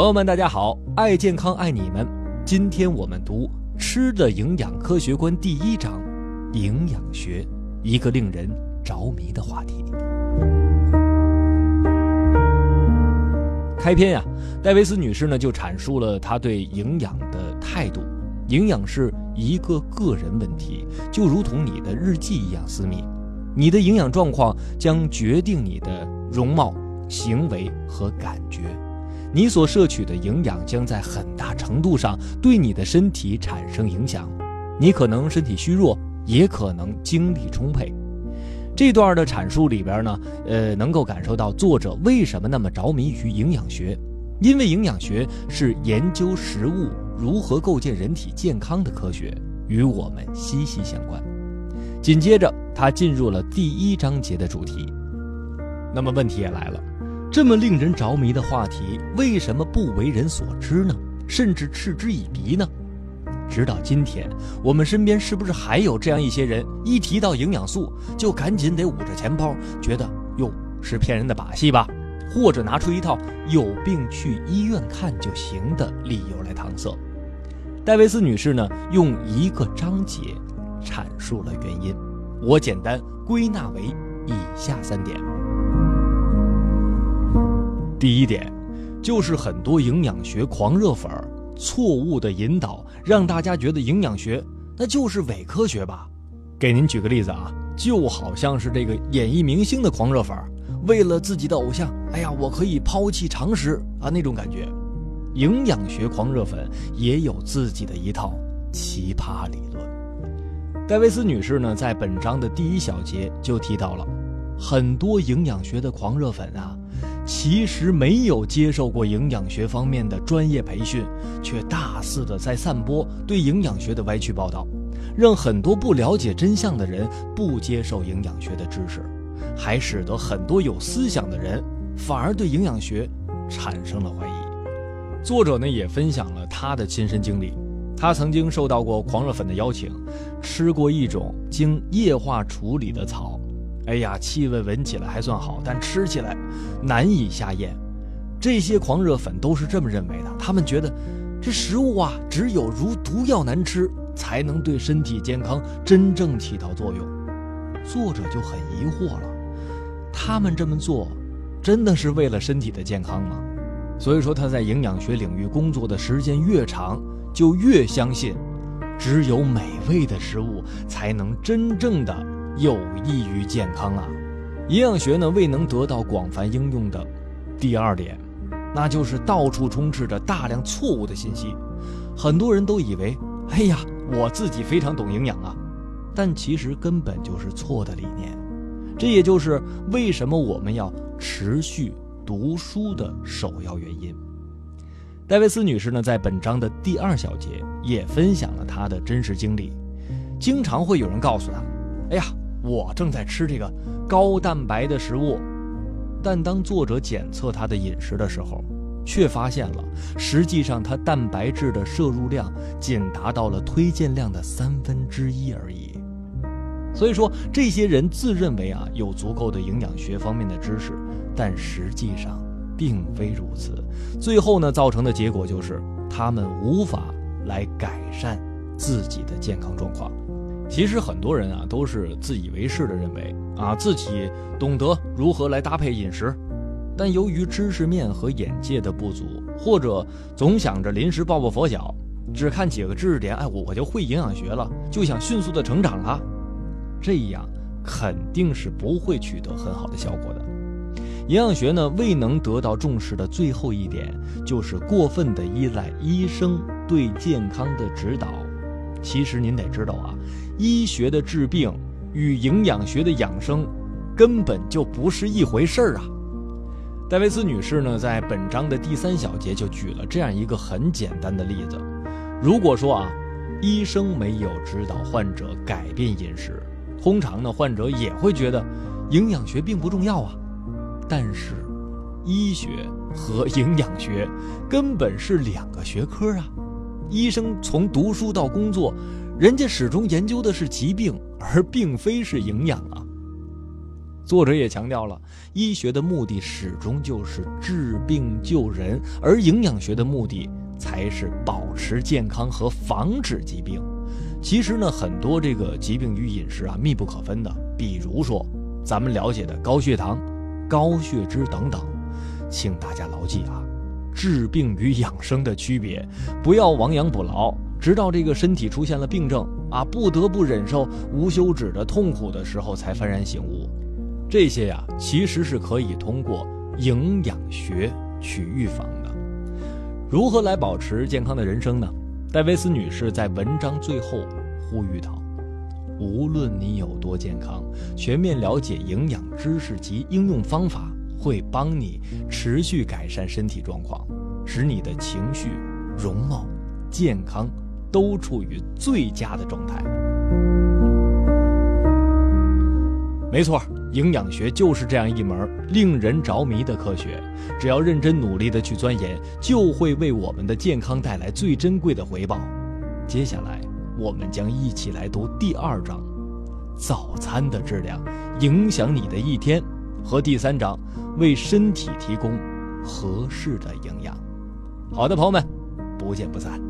朋友们，大家好，爱健康爱你们。今天我们读《吃的营养科学观》第一章，营养学，一个令人着迷的话题。开篇呀，戴维斯女士呢就阐述了她对营养的态度：营养是一个个人问题，就如同你的日记一样私密。你的营养状况将决定你的容貌、行为和感觉。你所摄取的营养将在很大程度上对你的身体产生影响，你可能身体虚弱，也可能精力充沛。这段的阐述里边呢，呃，能够感受到作者为什么那么着迷于营养学，因为营养学是研究食物如何构建人体健康的科学，与我们息息相关。紧接着，他进入了第一章节的主题。那么问题也来了。这么令人着迷的话题，为什么不为人所知呢？甚至嗤之以鼻呢？直到今天，我们身边是不是还有这样一些人，一提到营养素就赶紧得捂着钱包，觉得哟是骗人的把戏吧？或者拿出一套有病去医院看就行的理由来搪塞？戴维斯女士呢，用一个章节阐述了原因，我简单归纳为以下三点。第一点，就是很多营养学狂热粉儿错误的引导，让大家觉得营养学那就是伪科学吧。给您举个例子啊，就好像是这个演艺明星的狂热粉儿，为了自己的偶像，哎呀，我可以抛弃常识啊那种感觉。营养学狂热粉也有自己的一套奇葩理论。戴维斯女士呢，在本章的第一小节就提到了，很多营养学的狂热粉啊。其实没有接受过营养学方面的专业培训，却大肆的在散播对营养学的歪曲报道，让很多不了解真相的人不接受营养学的知识，还使得很多有思想的人反而对营养学产生了怀疑。作者呢也分享了他的亲身经历，他曾经受到过狂热粉的邀请，吃过一种经液化处理的草。哎呀，气味闻起来还算好，但吃起来难以下咽。这些狂热粉都是这么认为的，他们觉得这食物啊，只有如毒药难吃，才能对身体健康真正起到作用。作者就很疑惑了，他们这么做，真的是为了身体的健康吗？所以说他在营养学领域工作的时间越长，就越相信，只有美味的食物才能真正的。有益于健康啊！营养学呢未能得到广泛应用的第二点，那就是到处充斥着大量错误的信息。很多人都以为，哎呀，我自己非常懂营养啊，但其实根本就是错的理念。这也就是为什么我们要持续读书的首要原因。戴维斯女士呢，在本章的第二小节也分享了她的真实经历。经常会有人告诉她，哎呀。我正在吃这个高蛋白的食物，但当作者检测他的饮食的时候，却发现了，实际上他蛋白质的摄入量仅达到了推荐量的三分之一而已。所以说，这些人自认为啊有足够的营养学方面的知识，但实际上并非如此。最后呢，造成的结果就是他们无法来改善自己的健康状况。其实很多人啊都是自以为是的认为啊自己懂得如何来搭配饮食，但由于知识面和眼界的不足，或者总想着临时抱抱佛脚，只看几个知识点，哎我我就会营养学了，就想迅速的成长了，这样肯定是不会取得很好的效果的。营养学呢未能得到重视的最后一点，就是过分的依赖医生对健康的指导。其实您得知道啊。医学的治病与营养学的养生根本就不是一回事儿啊！戴维斯女士呢，在本章的第三小节就举了这样一个很简单的例子：如果说啊，医生没有指导患者改变饮食，通常呢，患者也会觉得营养学并不重要啊。但是，医学和营养学根本是两个学科啊！医生从读书到工作。人家始终研究的是疾病，而并非是营养啊。作者也强调了，医学的目的始终就是治病救人，而营养学的目的才是保持健康和防止疾病。其实呢，很多这个疾病与饮食啊密不可分的，比如说咱们了解的高血糖、高血脂等等，请大家牢记啊，治病与养生的区别，不要亡羊补牢，直到这个身体出现了病症啊，不得不忍受无休止的痛苦的时候才幡然醒悟。这些呀，其实是可以通过营养学去预防的。如何来保持健康的人生呢？戴维斯女士在文章最后呼吁道：“无论你有多健康，全面了解营养知识及应用方法，会帮你持续改善身体状况，使你的情绪、容貌、健康都处于最佳的状态。”没错。营养学就是这样一门令人着迷的科学，只要认真努力的去钻研，就会为我们的健康带来最珍贵的回报。接下来，我们将一起来读第二章：早餐的质量影响你的一天，和第三章：为身体提供合适的营养。好的，朋友们，不见不散。